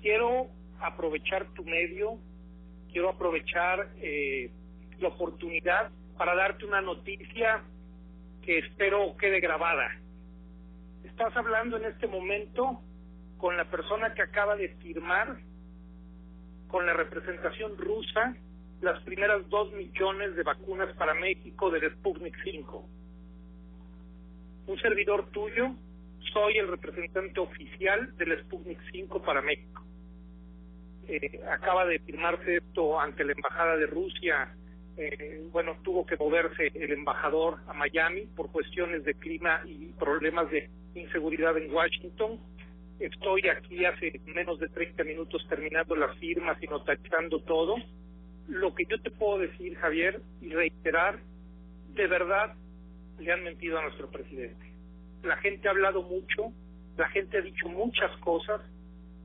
quiero aprovechar tu medio, quiero aprovechar eh, la oportunidad para darte una noticia que espero quede grabada. Estás hablando en este momento con la persona que acaba de firmar con la representación rusa las primeras dos millones de vacunas para México de Sputnik 5. Un servidor tuyo, soy el representante oficial del Sputnik 5 para México. Eh, acaba de firmarse esto ante la Embajada de Rusia. Eh, bueno, tuvo que moverse el embajador a Miami por cuestiones de clima y problemas de inseguridad en Washington Estoy aquí hace menos de 30 minutos terminando las firmas y notando todo. Lo que yo te puedo decir, Javier, y reiterar, de verdad le han mentido a nuestro presidente. La gente ha hablado mucho, la gente ha dicho muchas cosas,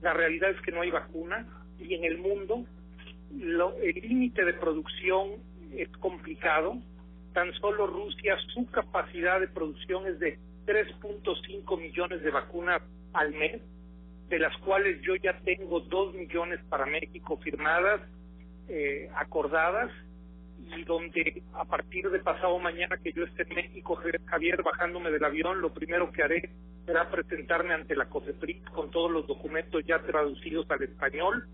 la realidad es que no hay vacuna y en el mundo lo, el límite de producción es complicado. Tan solo Rusia, su capacidad de producción es de 3.5 millones de vacunas al mes, de las cuales yo ya tengo dos millones para México firmadas, eh, acordadas, y donde a partir de pasado mañana que yo esté en México, Javier, bajándome del avión, lo primero que haré será presentarme ante la COFEPRIS con todos los documentos ya traducidos al español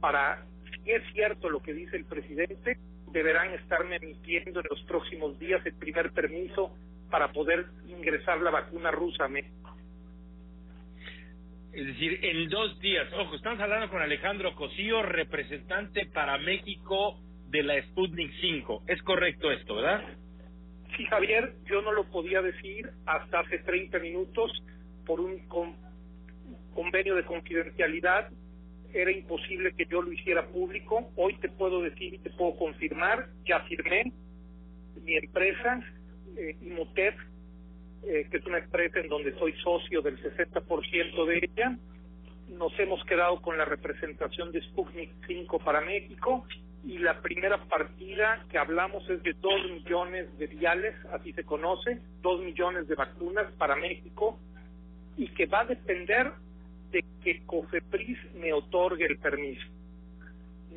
para, si es cierto lo que dice el presidente, deberán estarme emitiendo en los próximos días el primer permiso para poder ingresar la vacuna rusa a México. Es decir, en dos días. Ojo, estamos hablando con Alejandro Cosío, representante para México de la Sputnik 5. ¿Es correcto esto, verdad? Sí, Javier, yo no lo podía decir hasta hace 30 minutos por un convenio de confidencialidad. Era imposible que yo lo hiciera público. Hoy te puedo decir y te puedo confirmar, ya firmé mi empresa, eh, eh, que es una empresa en donde soy socio del 60% de ella. Nos hemos quedado con la representación de Sputnik 5 para México y la primera partida que hablamos es de 2 millones de viales, así se conoce, 2 millones de vacunas para México y que va a depender de que COFEPRIS me otorgue el permiso.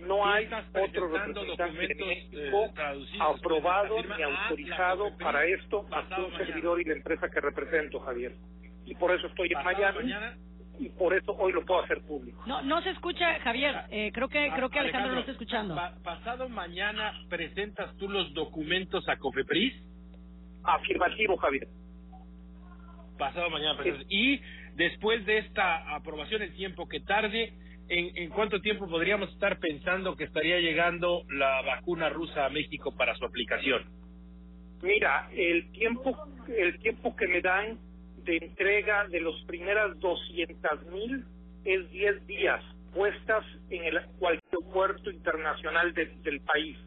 No hay otro representante de México eh, aprobado ni autorizado para esto más que un servidor y la empresa que represento, Javier. Y por eso estoy en Miami. Y por eso hoy lo puedo hacer público. No, no se escucha, Javier. Eh, creo que creo que Alejandro, no está escuchando. pasado mañana presentas tú los documentos a Cofepris. Afirmativo, Javier. Pasado mañana presentas. Y después de esta aprobación, el tiempo que tarde, ¿en, cuánto tiempo podríamos estar pensando que estaría llegando la vacuna rusa a México para su aplicación? Mira, el tiempo, el tiempo que me dan de entrega de los primeras 200 mil es 10 días puestas en el, cualquier puerto internacional del país.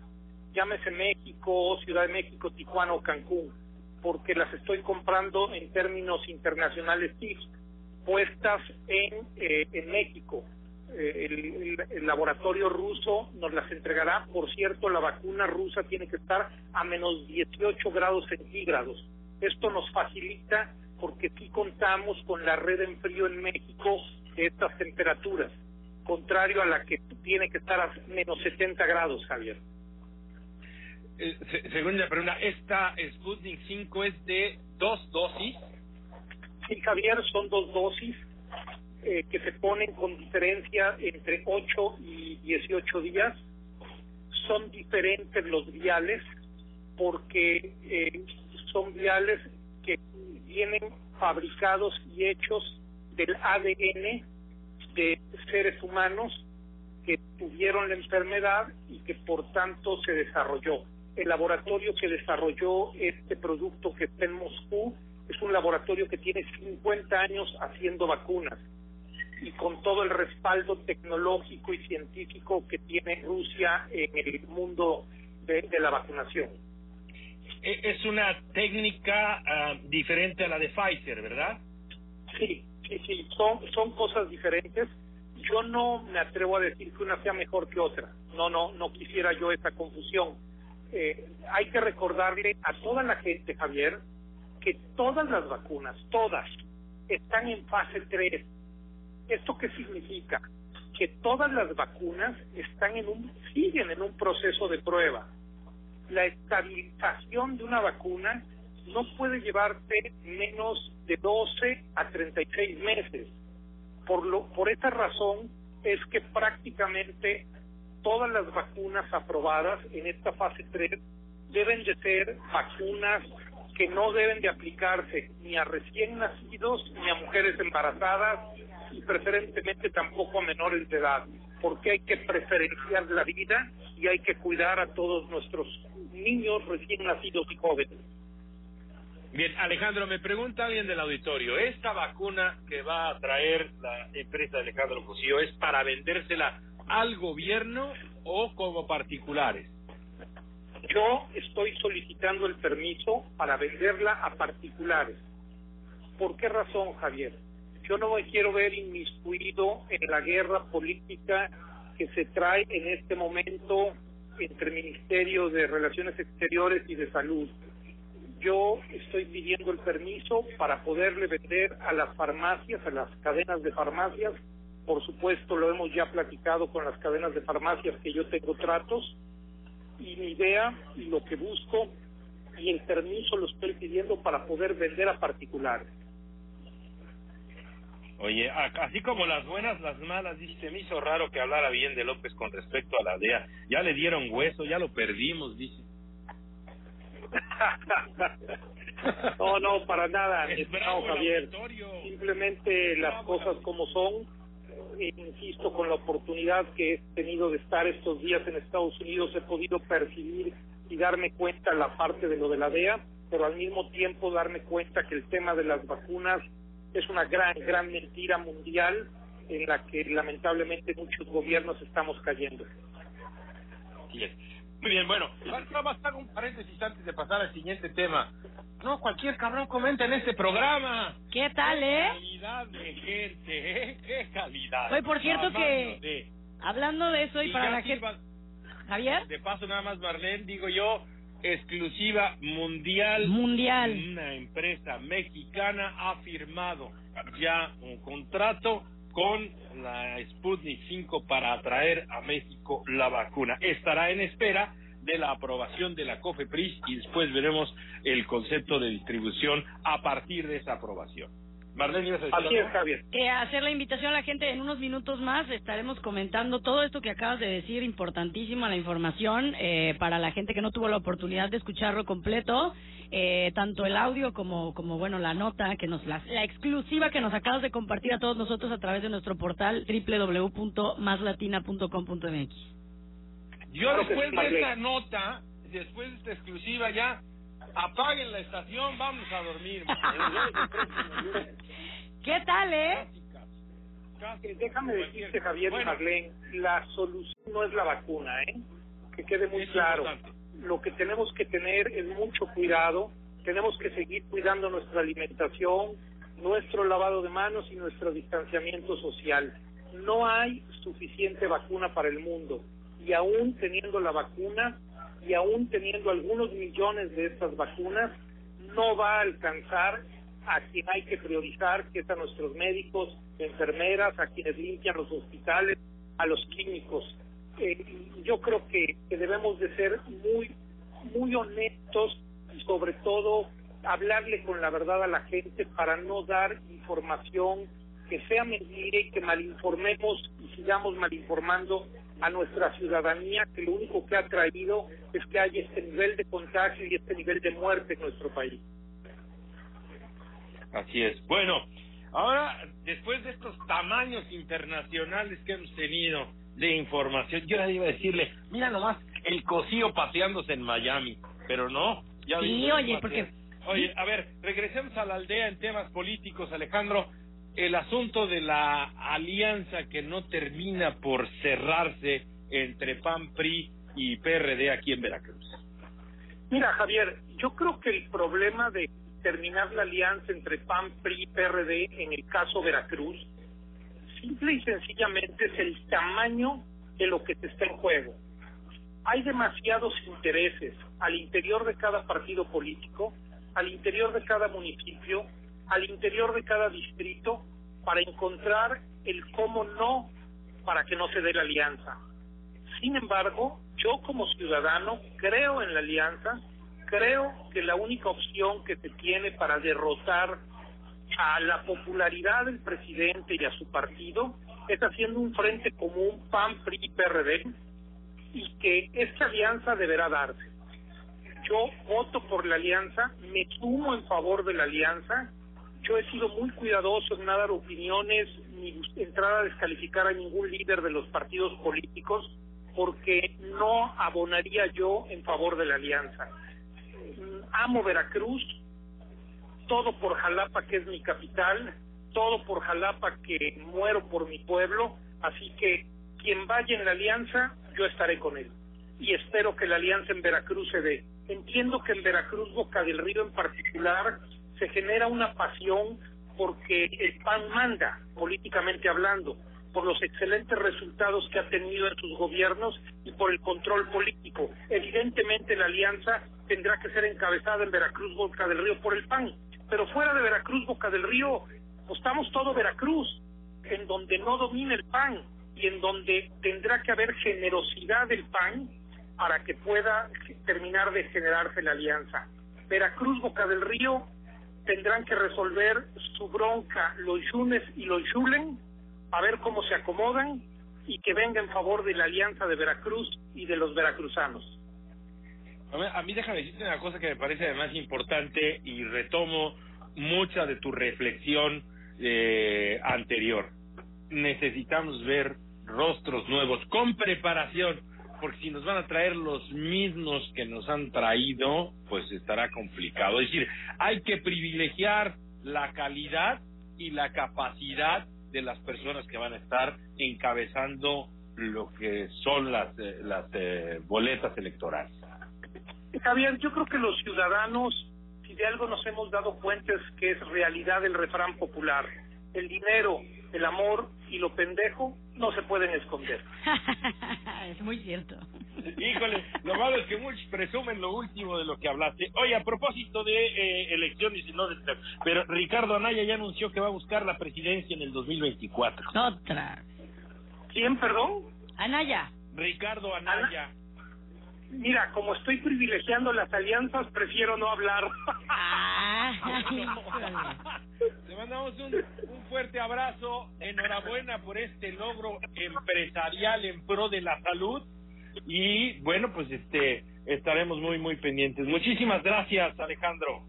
Llámese México, Ciudad de México, Tijuana o Cancún, porque las estoy comprando en términos internacionales puestas en, eh, en México el, el, laboratorio ruso nos las entregará. Por cierto, la vacuna rusa tiene que estar a menos 18 grados centígrados. Esto nos facilita porque sí contamos con la red en frío en México de estas temperaturas, contrario a la que tiene que estar a menos 70 grados, Javier. Eh, segunda pregunta, ¿esta Sputnik 5 es de dos dosis? Sí, Javier, son dos dosis eh, que se ponen con diferencia entre 8 y 18 días. Son diferentes los viales porque eh, son viales que vienen fabricados y hechos del ADN de seres humanos que tuvieron la enfermedad y que por tanto se desarrolló. El laboratorio que desarrolló este producto que está en Moscú es un laboratorio que tiene 50 años haciendo vacunas y con todo el respaldo tecnológico y científico que tiene Rusia en el mundo de, la vacunación. E, es una técnica ah, diferente a la de Pfizer, ¿verdad? Sí, sí, sí, son, son cosas diferentes. Yo no me atrevo a decir que una sea mejor que otra. No, no, no quisiera yo esa confusión. Eh, hay que recordarle a toda la gente, Javier, que todas las vacunas, todas, están en fase 3 ¿Esto qué significa? que todas las vacunas están en un siguen en un proceso de prueba. La estabilización de una vacuna no puede llevarte menos de 12 a 36 meses. Por lo por esta razón es que prácticamente todas las vacunas aprobadas en esta fase 3 deben de ser vacunas que no deben de aplicarse ni a recién nacidos ni a mujeres embarazadas y preferentemente tampoco a menores de edad, porque hay que preferenciar la vida y hay que cuidar a todos nuestros niños recién nacidos y jóvenes. Bien, Alejandro, me pregunta alguien del auditorio, ¿esta vacuna que va a traer la empresa de Alejandro Cosío es para vendérsela al gobierno o como particulares? Yo estoy solicitando el permiso para venderla a particulares. ¿Por qué razón, Javier? Yo no me quiero ver inmiscuido en la guerra política que se trae en este momento entre Ministerio de Relaciones Exteriores y de Salud. Yo estoy pidiendo el permiso para poderle vender a las farmacias, a las cadenas de farmacias. Por supuesto, lo hemos ya platicado con las cadenas de farmacias que yo tengo tratos y mi idea y lo que busco y el permiso lo estoy pidiendo para poder vender a particulares. Oye, así como las buenas, las malas, dice, me hizo raro que hablara bien de López con respecto a la DEA. Ya le dieron hueso, ya lo perdimos, dice. no, no, para nada, no, Javier. Simplemente las cosas como son insisto, con la oportunidad que he tenido de estar estos días en Estados Unidos, he podido percibir y darme cuenta la parte de lo de la DEA, pero al mismo tiempo darme cuenta que el tema de las vacunas es una gran, gran mentira mundial en la que lamentablemente muchos gobiernos estamos cayendo. Muy bien, bueno, vamos a hacer un paréntesis antes de pasar al siguiente tema. No, cualquier cabrón comenta en este programa. ¿Qué tal, eh? calidad de gente, ¿eh? Qué calidad. Oye, por cierto que... Hablando de eso y, para la gente... Javier. De paso nada más, Marlene, digo yo, exclusiva mundial. Mundial. Una empresa mexicana ha firmado ya un contrato con la Sputnik 5 para atraer a México la vacuna. Estará en espera de la aprobación de la COFEPRIS y después veremos el concepto de distribución a partir de esa aprobación. Marlene, ¿ibas a decir Javier. Eh, hacer la invitación a la gente en unos minutos más. Estaremos comentando todo esto que acabas de decir, importantísima la información eh, para la gente que no tuvo la oportunidad de escucharlo completo. Eh, tanto el audio como, como bueno, la nota, que nos la, la exclusiva que nos acabas de compartir a todos nosotros a través de nuestro portal www.maslatina.com.mx. Yo después de esta nota, después de esta exclusiva ya, apaguen la estación, vamos a dormir. ¿Qué tal, eh? Déjame decirte, Javier y Marlene, la solución no es la vacuna, ¿eh? Que quede muy claro. Lo que tenemos que tener es mucho cuidado, tenemos que seguir cuidando nuestra alimentación, nuestro lavado de manos y nuestro distanciamiento social. No hay suficiente vacuna para el mundo y aún teniendo la vacuna y aún teniendo algunos millones de estas vacunas, no va a alcanzar a quien hay que priorizar, que es a nuestros médicos, enfermeras, a quienes limpian los hospitales, a los químicos. Eh, yo creo que, que debemos de ser muy, muy honestos y sobre todo hablarle con la verdad a la gente para no dar información que sea mentira y que malinformemos y sigamos malinformando a nuestra ciudadanía que lo único que ha traído es que haya este nivel de contagio y este nivel de muerte en nuestro país. Así es. Bueno, ahora, después de estos tamaños internacionales que hemos tenido de información, yo le iba a decirle, mira nomás, el cosío paseándose en Miami, pero no. Ya sí, oye, porque... Oye, a ver, regresemos a la aldea en temas políticos, Alejandro el asunto de la alianza que no termina por cerrarse entre PAN, PRI y PRD aquí en Veracruz. Mira, Javier, yo creo que el problema de terminar la alianza entre PAN, PRI y PRD en el caso Veracruz, simple y sencillamente es el tamaño de lo que se está en juego. Hay demasiados intereses al interior de cada partido político, al interior de cada municipio, al interior de cada distrito para encontrar el cómo no para que no se dé la alianza. Sin embargo, yo como ciudadano creo en la alianza, creo que la única opción que se tiene para derrotar a la popularidad del presidente y a su partido es haciendo un frente común PAN, PRI y PRD y que esta alianza deberá darse. Yo voto por la alianza, me sumo en favor de la alianza. Yo he sido muy cuidadoso en no dar opiniones ni entrar a descalificar a ningún líder de los partidos políticos porque no abonaría yo en favor de la alianza. Amo Veracruz, todo por Jalapa, que es mi capital, todo por Jalapa, que muero por mi pueblo, así que quien vaya en la alianza, yo estaré con él. Y espero que la alianza en Veracruz se dé. Entiendo que en Veracruz, Boca del Río en particular, se genera una pasión porque el PAN manda, políticamente hablando, por los excelentes resultados que ha tenido en sus gobiernos y por el control político. Evidentemente la alianza tendrá que ser encabezada en Veracruz, Boca del Río por el PAN, pero fuera de Veracruz, Boca del Río, estamos todo Veracruz, en donde no domina el PAN y en donde tendrá que haber generosidad del PAN para que pueda terminar de generarse la alianza. Veracruz, Boca del Río, tendrán que resolver su bronca los Yunes y los Yulen, a ver cómo se acomodan y que venga en favor de la alianza de Veracruz y de los veracruzanos. A mí déjame decirte una cosa que me parece además importante y retomo mucha de tu reflexión eh, anterior. Necesitamos ver rostros nuevos con preparación, porque si nos van a traer los mismos que nos han traído, pues estará complicado. Es decir, hay que privilegiar la calidad y la capacidad de las personas que van a estar encabezando lo que son las, eh, las eh, boletas electorales. Javier, yo creo que los ciudadanos, si de algo nos hemos dado cuenta es que es realidad el refrán popular. El dinero, el amor y lo pendejo no se pueden esconder. es muy cierto. Híjole, lo malo es que muchos presumen lo último de lo que hablaste. Oye, a propósito de eh, elecciones y no de... Pero Ricardo Anaya ya anunció que va a buscar la presidencia en el 2024. Otra. ¿Quién, perdón? Anaya. Ricardo Anaya. Mira, como estoy privilegiando las alianzas, prefiero no hablar. Te mandamos un, un fuerte abrazo. Enhorabuena por este logro empresarial en pro de la salud. Y bueno, pues este estaremos muy, muy pendientes. Muchísimas gracias, Alejandro.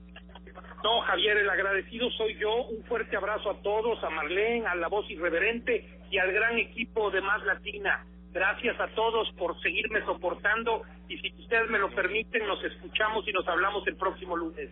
No, Javier, el agradecido soy yo. Un fuerte abrazo a todos, a Marlene, a la voz irreverente y al gran equipo de Más Latina. Gracias a todos por seguirme soportando y si ustedes me lo permiten, nos escuchamos y nos hablamos el próximo lunes.